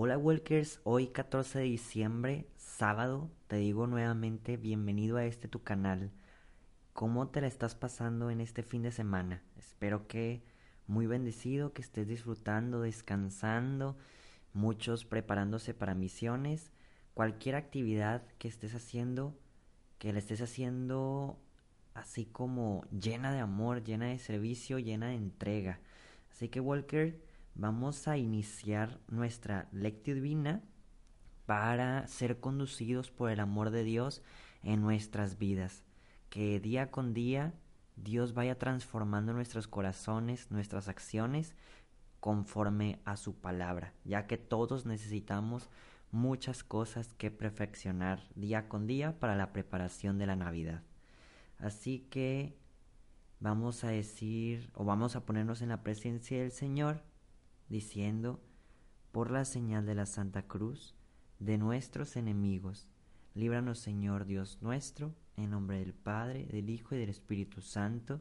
Hola Walkers, hoy 14 de diciembre, sábado, te digo nuevamente bienvenido a este tu canal. ¿Cómo te la estás pasando en este fin de semana? Espero que muy bendecido, que estés disfrutando, descansando, muchos preparándose para misiones, cualquier actividad que estés haciendo, que la estés haciendo así como llena de amor, llena de servicio, llena de entrega. Así que Walker, vamos a iniciar nuestra lectio divina para ser conducidos por el amor de Dios en nuestras vidas. Que día con día Dios vaya transformando nuestros corazones, nuestras acciones, conforme a su palabra, ya que todos necesitamos muchas cosas que perfeccionar día con día para la preparación de la Navidad. Así que vamos a decir o vamos a ponernos en la presencia del Señor diciendo, por la señal de la Santa Cruz, de nuestros enemigos, líbranos Señor Dios nuestro, en nombre del Padre, del Hijo y del Espíritu Santo.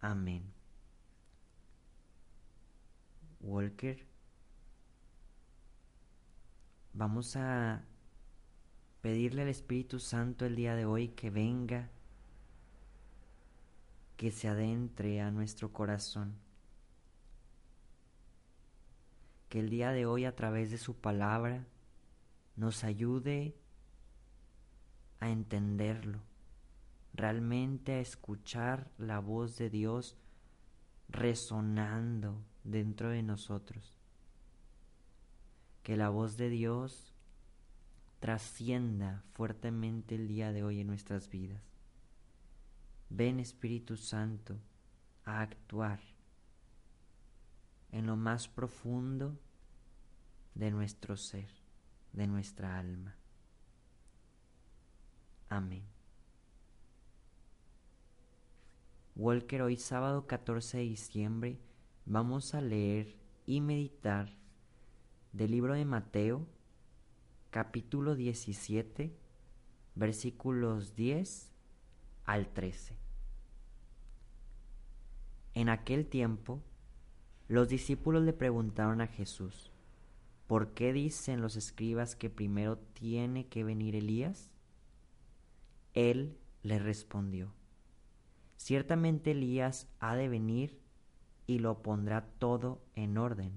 Amén. Walker, vamos a pedirle al Espíritu Santo el día de hoy que venga, que se adentre a nuestro corazón que el día de hoy a través de su palabra nos ayude a entenderlo, realmente a escuchar la voz de Dios resonando dentro de nosotros. Que la voz de Dios trascienda fuertemente el día de hoy en nuestras vidas. Ven Espíritu Santo a actuar en lo más profundo de nuestro ser, de nuestra alma. Amén. Walker, hoy sábado 14 de diciembre vamos a leer y meditar del libro de Mateo, capítulo 17, versículos 10 al 13. En aquel tiempo, los discípulos le preguntaron a Jesús, ¿por qué dicen los escribas que primero tiene que venir Elías? Él le respondió, ciertamente Elías ha de venir y lo pondrá todo en orden.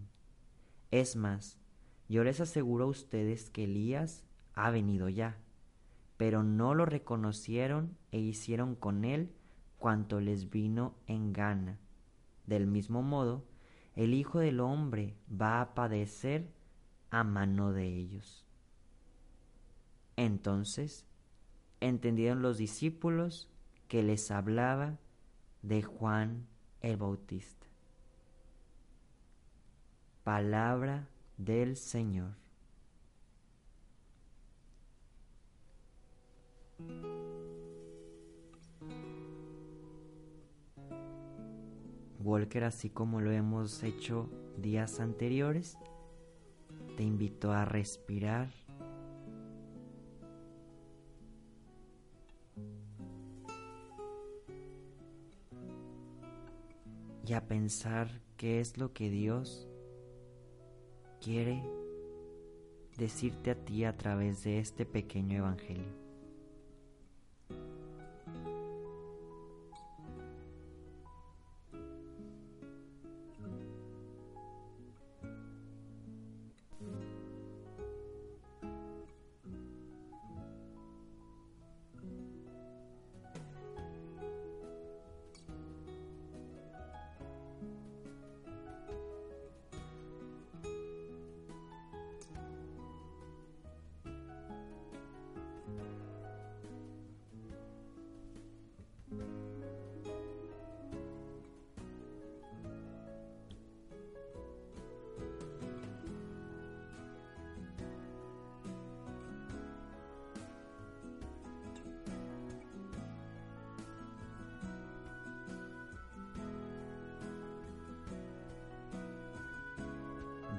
Es más, yo les aseguro a ustedes que Elías ha venido ya, pero no lo reconocieron e hicieron con él cuanto les vino en gana. Del mismo modo, el Hijo del Hombre va a padecer a mano de ellos. Entonces entendieron los discípulos que les hablaba de Juan el Bautista. Palabra del Señor. Walker, así como lo hemos hecho días anteriores, te invito a respirar. Y a pensar qué es lo que Dios quiere decirte a ti a través de este pequeño evangelio.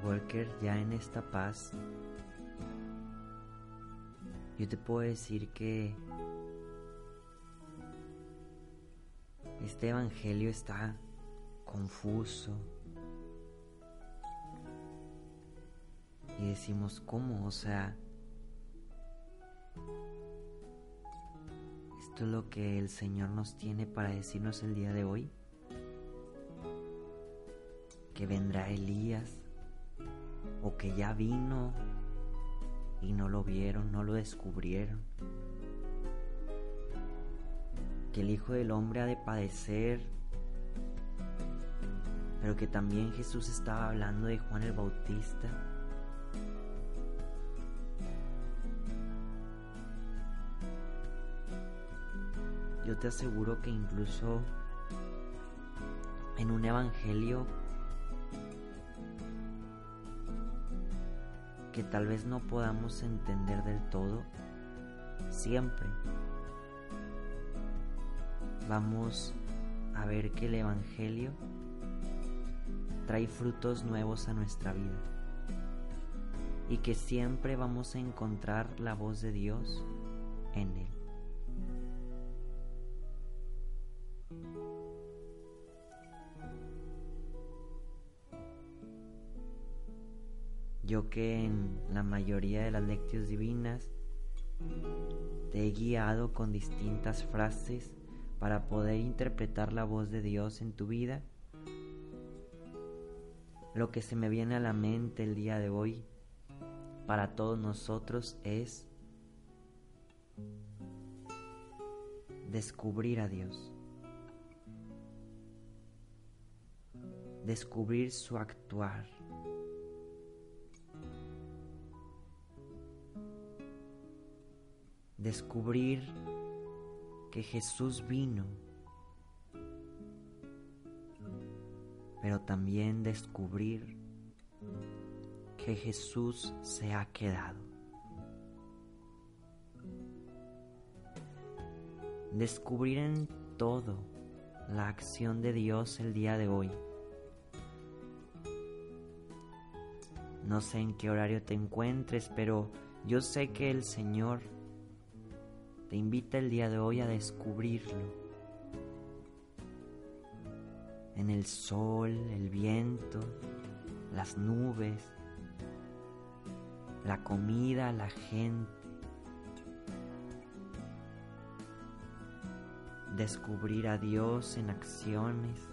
Walker, ya en esta paz, yo te puedo decir que este evangelio está confuso. Y decimos, ¿cómo? O sea, esto es lo que el Señor nos tiene para decirnos el día de hoy. Que vendrá Elías o que ya vino y no lo vieron, no lo descubrieron. Que el Hijo del Hombre ha de padecer, pero que también Jesús estaba hablando de Juan el Bautista. Yo te aseguro que incluso en un evangelio que tal vez no podamos entender del todo, siempre vamos a ver que el Evangelio trae frutos nuevos a nuestra vida y que siempre vamos a encontrar la voz de Dios en él. Yo que en la mayoría de las lecciones divinas te he guiado con distintas frases para poder interpretar la voz de Dios en tu vida, lo que se me viene a la mente el día de hoy para todos nosotros es descubrir a Dios, descubrir su actuar descubrir que Jesús vino, pero también descubrir que Jesús se ha quedado. Descubrir en todo la acción de Dios el día de hoy. No sé en qué horario te encuentres, pero yo sé que el Señor te invita el día de hoy a descubrirlo. En el sol, el viento, las nubes, la comida, la gente. Descubrir a Dios en acciones,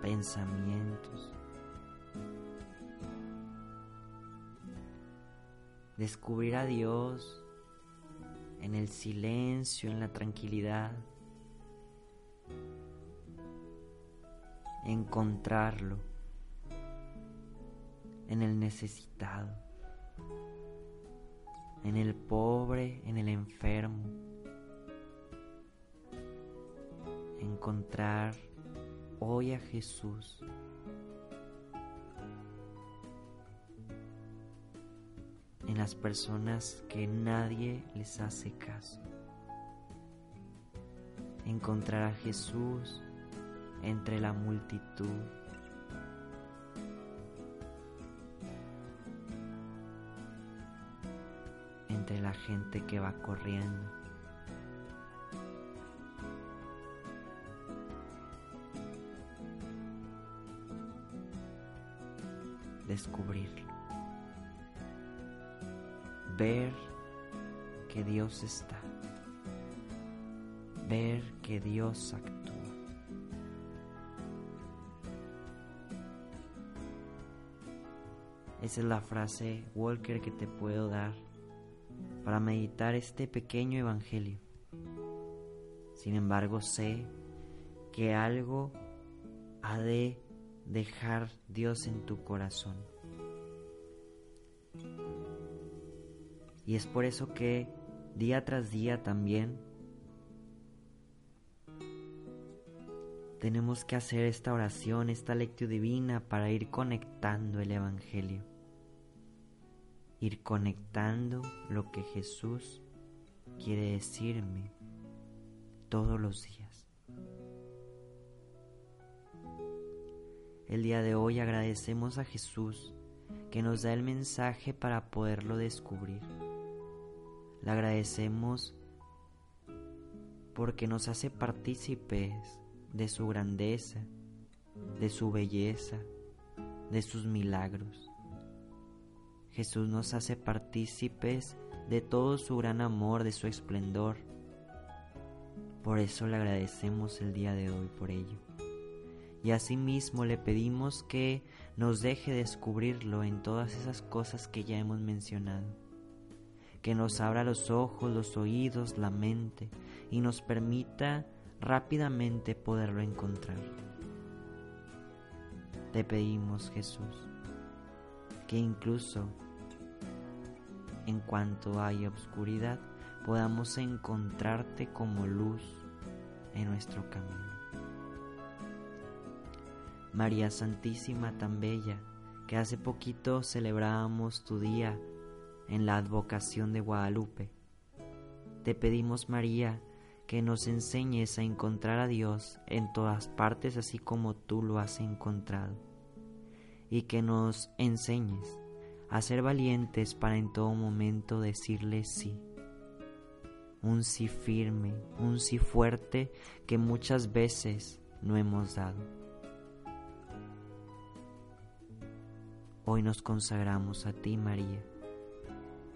pensamientos. Descubrir a Dios en el silencio, en la tranquilidad, encontrarlo en el necesitado, en el pobre, en el enfermo, encontrar hoy a Jesús las personas que nadie les hace caso. Encontrar a Jesús entre la multitud. Entre la gente que va corriendo. Descubrirlo ver que Dios está, ver que Dios actúa. Esa es la frase Walker que te puedo dar para meditar este pequeño evangelio. Sin embargo, sé que algo ha de dejar Dios en tu corazón. Y es por eso que día tras día también tenemos que hacer esta oración, esta lectura divina para ir conectando el Evangelio. Ir conectando lo que Jesús quiere decirme todos los días. El día de hoy agradecemos a Jesús que nos da el mensaje para poderlo descubrir. Le agradecemos porque nos hace partícipes de su grandeza, de su belleza, de sus milagros. Jesús nos hace partícipes de todo su gran amor, de su esplendor. Por eso le agradecemos el día de hoy por ello. Y asimismo le pedimos que nos deje descubrirlo en todas esas cosas que ya hemos mencionado. Que nos abra los ojos, los oídos, la mente y nos permita rápidamente poderlo encontrar. Te pedimos, Jesús, que incluso en cuanto haya oscuridad, podamos encontrarte como luz en nuestro camino. María Santísima tan bella, que hace poquito celebrábamos tu día en la advocación de Guadalupe. Te pedimos, María, que nos enseñes a encontrar a Dios en todas partes así como tú lo has encontrado, y que nos enseñes a ser valientes para en todo momento decirle sí. Un sí firme, un sí fuerte que muchas veces no hemos dado. Hoy nos consagramos a ti, María,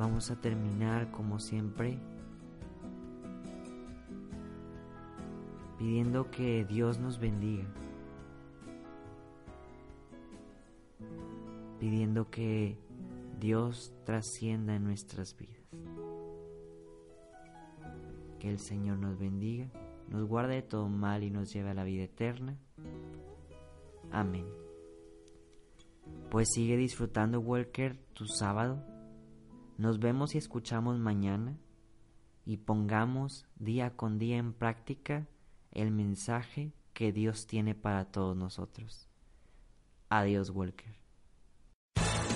vamos a terminar como siempre pidiendo que Dios nos bendiga. pidiendo que Dios trascienda en nuestras vidas. Que el Señor nos bendiga, nos guarde de todo mal y nos lleve a la vida eterna. Amén. Pues sigue disfrutando, Walker, tu sábado. Nos vemos y escuchamos mañana y pongamos día con día en práctica el mensaje que Dios tiene para todos nosotros. Adiós, Walker.